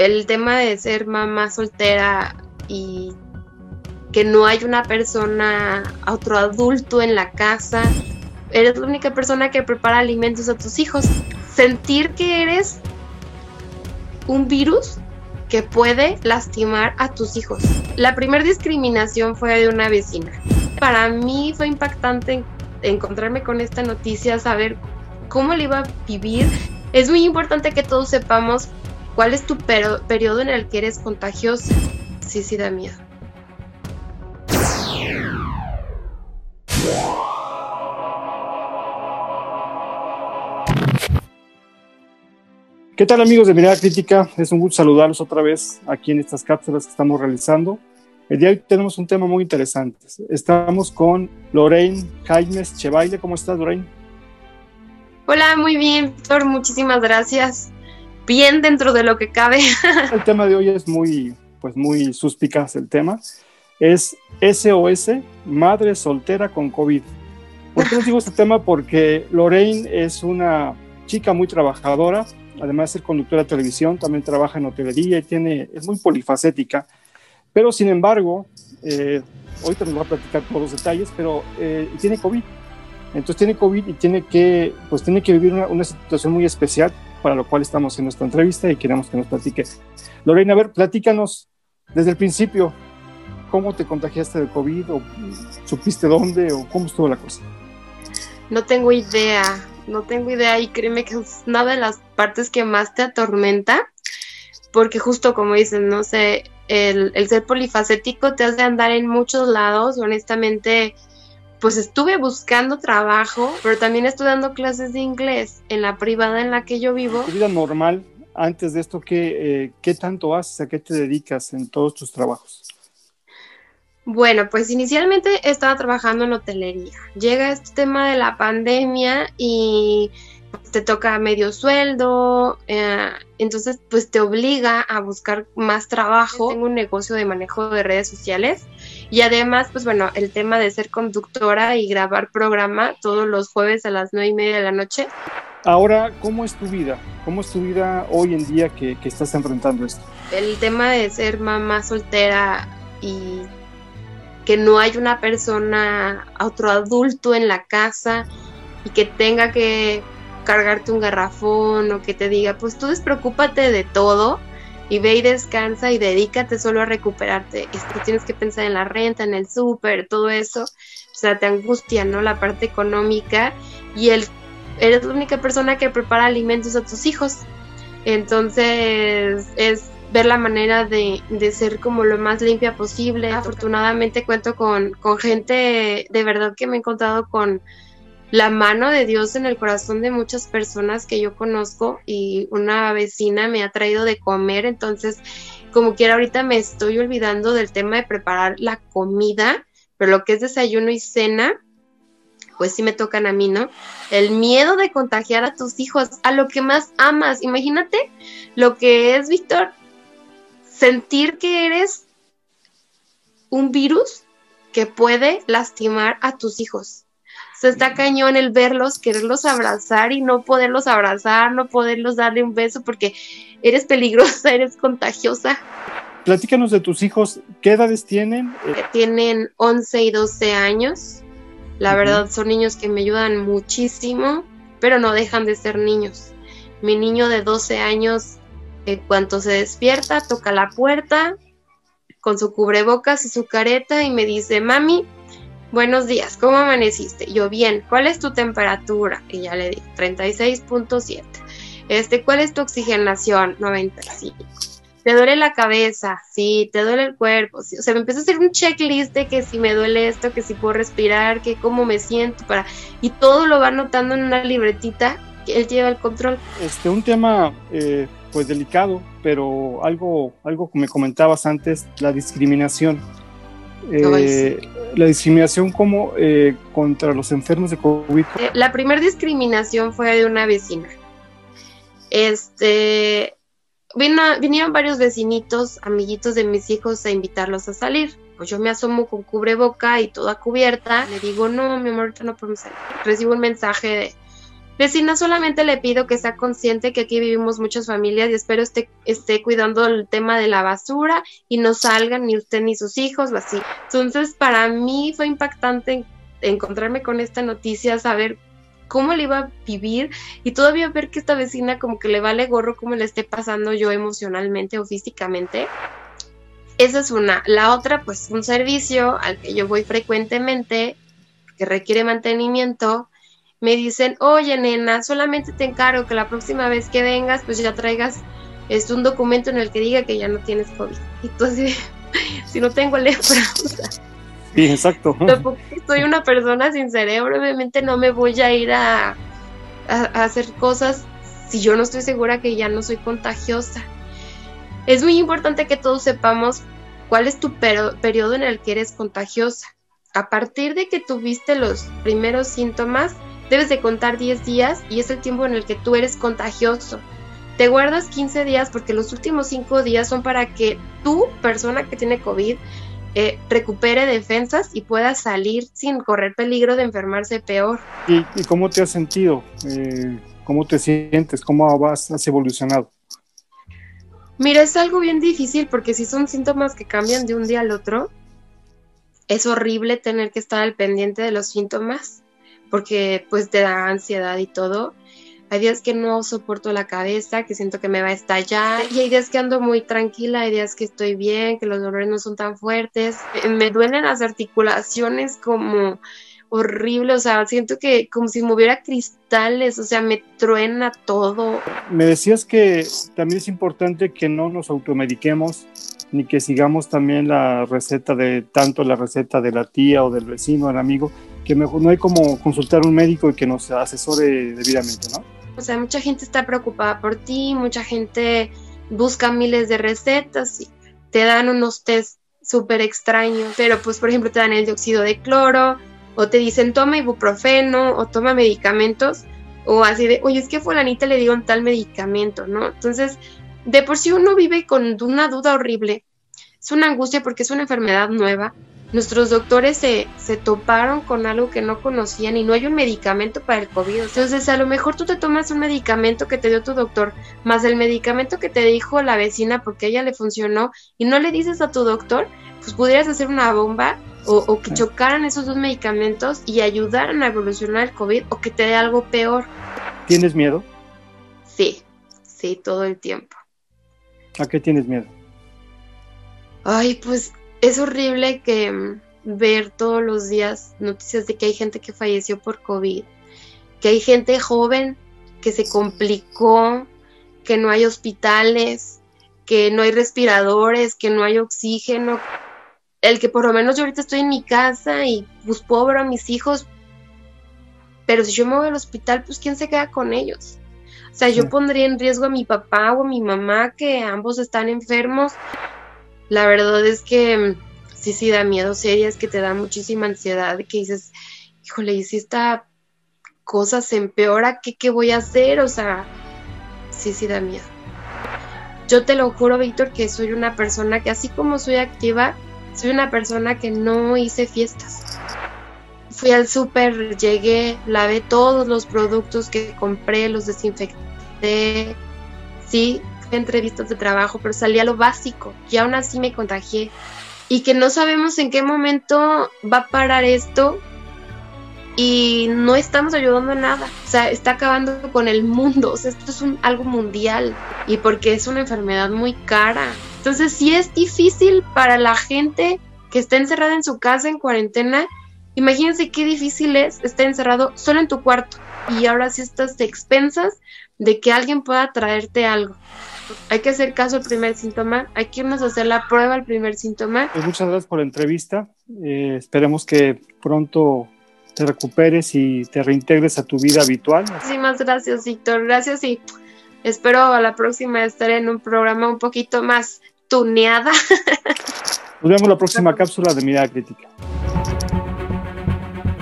el tema de ser mamá soltera y que no hay una persona, otro adulto en la casa, eres la única persona que prepara alimentos a tus hijos. Sentir que eres un virus que puede lastimar a tus hijos. La primera discriminación fue de una vecina. Para mí fue impactante encontrarme con esta noticia, saber cómo le iba a vivir. Es muy importante que todos sepamos cuál es tu periodo en el que eres contagioso. Sí, sí da miedo. ¿Qué tal amigos de Mirada Crítica? Es un gusto saludarlos otra vez aquí en estas cápsulas que estamos realizando. El día de hoy tenemos un tema muy interesante. Estamos con Lorraine Jaimes Chevaile. ¿Cómo estás, Lorraine? Hola, muy bien, Víctor. Muchísimas gracias. Bien dentro de lo que cabe. el tema de hoy es muy, pues muy suspicaz el tema. Es SOS, madre soltera con COVID. ¿Por qué les digo este tema? Porque Lorraine es una chica muy trabajadora, además de ser conductora de televisión, también trabaja en hotelería y tiene, es muy polifacética. Pero sin embargo, eh, ahorita nos va a platicar todos los detalles, pero eh, tiene COVID. Entonces tiene COVID y tiene que, pues tiene que vivir una, situación muy especial, para lo cual estamos en nuestra entrevista y queremos que nos platique. Lorena, a ver, platícanos desde el principio, ¿cómo te contagiaste de COVID o supiste dónde o cómo estuvo la cosa? No tengo idea no tengo idea y créeme que es una de las partes que más te atormenta, porque justo como dicen, no sé, el, ser polifacético te hace andar en muchos lados, honestamente, pues estuve buscando trabajo, pero también estoy dando clases de inglés en la privada en la que yo vivo. ¿Tu vida normal antes de esto qué, eh, qué tanto haces, a qué te dedicas en todos tus trabajos? Bueno, pues inicialmente estaba trabajando en hotelería. Llega este tema de la pandemia y te toca medio sueldo, eh, entonces pues te obliga a buscar más trabajo. Tengo un negocio de manejo de redes sociales y además pues bueno, el tema de ser conductora y grabar programa todos los jueves a las nueve y media de la noche. Ahora, ¿cómo es tu vida? ¿Cómo es tu vida hoy en día que, que estás enfrentando esto? El tema de ser mamá soltera y que no hay una persona, otro adulto en la casa y que tenga que cargarte un garrafón o que te diga, pues tú despreocúpate de todo y ve y descansa y dedícate solo a recuperarte. Esto tienes que pensar en la renta, en el súper, todo eso. O sea, te angustia, ¿no? La parte económica y el, eres la única persona que prepara alimentos a tus hijos. Entonces es ver la manera de, ser como lo más limpia posible. Afortunadamente cuento con, con gente de verdad que me he encontrado con la mano de Dios en el corazón de muchas personas que yo conozco y una vecina me ha traído de comer, entonces como quiera ahorita me estoy olvidando del tema de preparar la comida, pero lo que es desayuno y cena, pues sí me tocan a mí, ¿no? El miedo de contagiar a tus hijos, a lo que más amas. Imagínate lo que es, Víctor, sentir que eres un virus que puede lastimar a tus hijos. Está cañón el verlos, quererlos abrazar y no poderlos abrazar, no poderlos darle un beso porque eres peligrosa, eres contagiosa. Platícanos de tus hijos, ¿qué edades tienen? Tienen 11 y 12 años. La verdad son niños que me ayudan muchísimo, pero no dejan de ser niños. Mi niño de 12 años en cuanto se despierta, toca la puerta con su cubrebocas y su careta y me dice, mami, buenos días, ¿cómo amaneciste? Yo bien, ¿cuál es tu temperatura? Y ya le di, 36.7. Este, ¿cuál es tu oxigenación? 95. ¿Te duele la cabeza? Sí, ¿te duele el cuerpo? O sea, me empieza a hacer un checklist de que si me duele esto, que si puedo respirar, que cómo me siento, para... Y todo lo va anotando en una libretita que él lleva el control. Este, un tema eh, pues delicado, pero algo, algo que me comentabas antes, la discriminación. Eh, la discriminación como eh, contra los enfermos de COVID. Eh, la primera discriminación fue de una vecina. Este, vino, vinieron varios vecinitos, amiguitos de mis hijos a invitarlos a salir. Pues yo me asomo con cubreboca y toda cubierta. Le digo, no, mi amor, no podemos salir. Recibo un mensaje de Vecina, solamente le pido que sea consciente que aquí vivimos muchas familias y espero esté, esté cuidando el tema de la basura y no salgan ni usted ni sus hijos o así. Entonces, para mí fue impactante encontrarme con esta noticia, saber cómo le iba a vivir y todavía ver que esta vecina como que le vale gorro cómo le esté pasando yo emocionalmente o físicamente. Esa es una. La otra, pues un servicio al que yo voy frecuentemente, que requiere mantenimiento, me dicen, oye nena, solamente te encargo que la próxima vez que vengas, pues ya traigas es un documento en el que diga que ya no tienes COVID. Entonces, si no tengo lepra, Sí, exacto. Soy una persona sin cerebro, obviamente no me voy a ir a, a, hacer cosas si yo no estoy segura que ya no soy contagiosa. Es muy importante que todos sepamos cuál es tu periodo en el que eres contagiosa. A partir de que tuviste los primeros síntomas, debes de contar 10 días y es el tiempo en el que tú eres contagioso. Te guardas 15 días porque los últimos 5 días son para que tu persona que tiene COVID eh, recupere defensas y pueda salir sin correr peligro de enfermarse peor. ¿Y, cómo te has sentido? Eh, ¿Cómo te sientes? ¿Cómo vas, has evolucionado? Mira, es algo bien difícil porque si son síntomas que cambian de un día al otro, es horrible tener que estar al pendiente de los síntomas porque pues te da ansiedad y todo. Hay días que no soporto la cabeza, que siento que me va a estallar. Y hay días que ando muy tranquila, hay días que estoy bien, que los dolores no son tan fuertes. Eh, me duelen las articulaciones como horrible, o sea, siento que como si moviera cristales, o sea, me truena todo. Me decías que también es importante que no nos automediquemos, ni que sigamos también la receta de tanto la receta de la tía o del vecino, del amigo, que mejor no hay como consultar a un médico y que nos asesore debidamente, ¿no? O sea, mucha gente está preocupada por ti, mucha gente busca miles de recetas y te dan unos test súper extraños, pero pues por ejemplo te dan el dióxido de cloro o te dicen toma ibuprofeno o toma medicamentos o así de, oye, es que fulanita le dieron tal medicamento, ¿no? Entonces, de por sí uno vive con una duda horrible, es una angustia porque es una enfermedad nueva, nuestros doctores se, se, toparon con algo que no conocían y no hay un medicamento para el COVID. Entonces, a lo mejor tú te tomas un medicamento que te dio tu doctor, más el medicamento que te dijo la vecina porque a ella le funcionó y no le dices a tu doctor, pues pudieras hacer una bomba o, o que chocaran esos dos medicamentos y ayudaran a evolucionar el COVID o que te dé algo peor. ¿Tienes miedo? Sí, sí, todo el tiempo. ¿A qué tienes miedo? Ay, pues es horrible que mm, ver todos los días noticias de que hay gente que falleció por COVID, que hay gente joven que se complicó, que no hay hospitales, que no hay respiradores, que no hay oxígeno. El que por lo menos yo ahorita estoy en mi casa y pues puedo ver a mis hijos, pero si yo me voy al hospital, pues ¿quién se queda con ellos? O sea, yo pondría en riesgo a mi papá o a mi mamá, que ambos están enfermos, la verdad es que mm, sí, sí da miedo, es que te da muchísima ansiedad, que dices, híjole, y si esta cosa se empeora, ¿qué, ¿qué voy a hacer? O sea, sí, sí da miedo. Yo te lo juro, Víctor, que soy una persona que así como soy activa, soy una persona que no hice fiestas. Fui al súper, llegué, lavé todos los productos que compré, los desinfecté. Sí, entrevistas de trabajo, pero salía lo básico y aún así me contagié. Y que no sabemos en qué momento va a parar esto y no estamos ayudando a nada. O sea, está acabando con el mundo. O sea, esto es algo mundial y porque es una enfermedad muy cara. Entonces, si es difícil para la gente que está encerrada en su casa en cuarentena, imagínense qué difícil es estar encerrado solo en tu cuarto y ahora sí estás expensas de que alguien pueda traerte algo hay que hacer caso al primer síntoma, hay que irnos a hacer la prueba al primer síntoma. Pues muchas gracias por la entrevista. Eh, esperemos que pronto te recuperes y te reintegres a tu vida habitual. Muchísimas gracias, Víctor. Gracias y espero a la próxima estar en un programa un poquito más tuneada. Nos vemos la próxima cápsula de Mirada Crítica.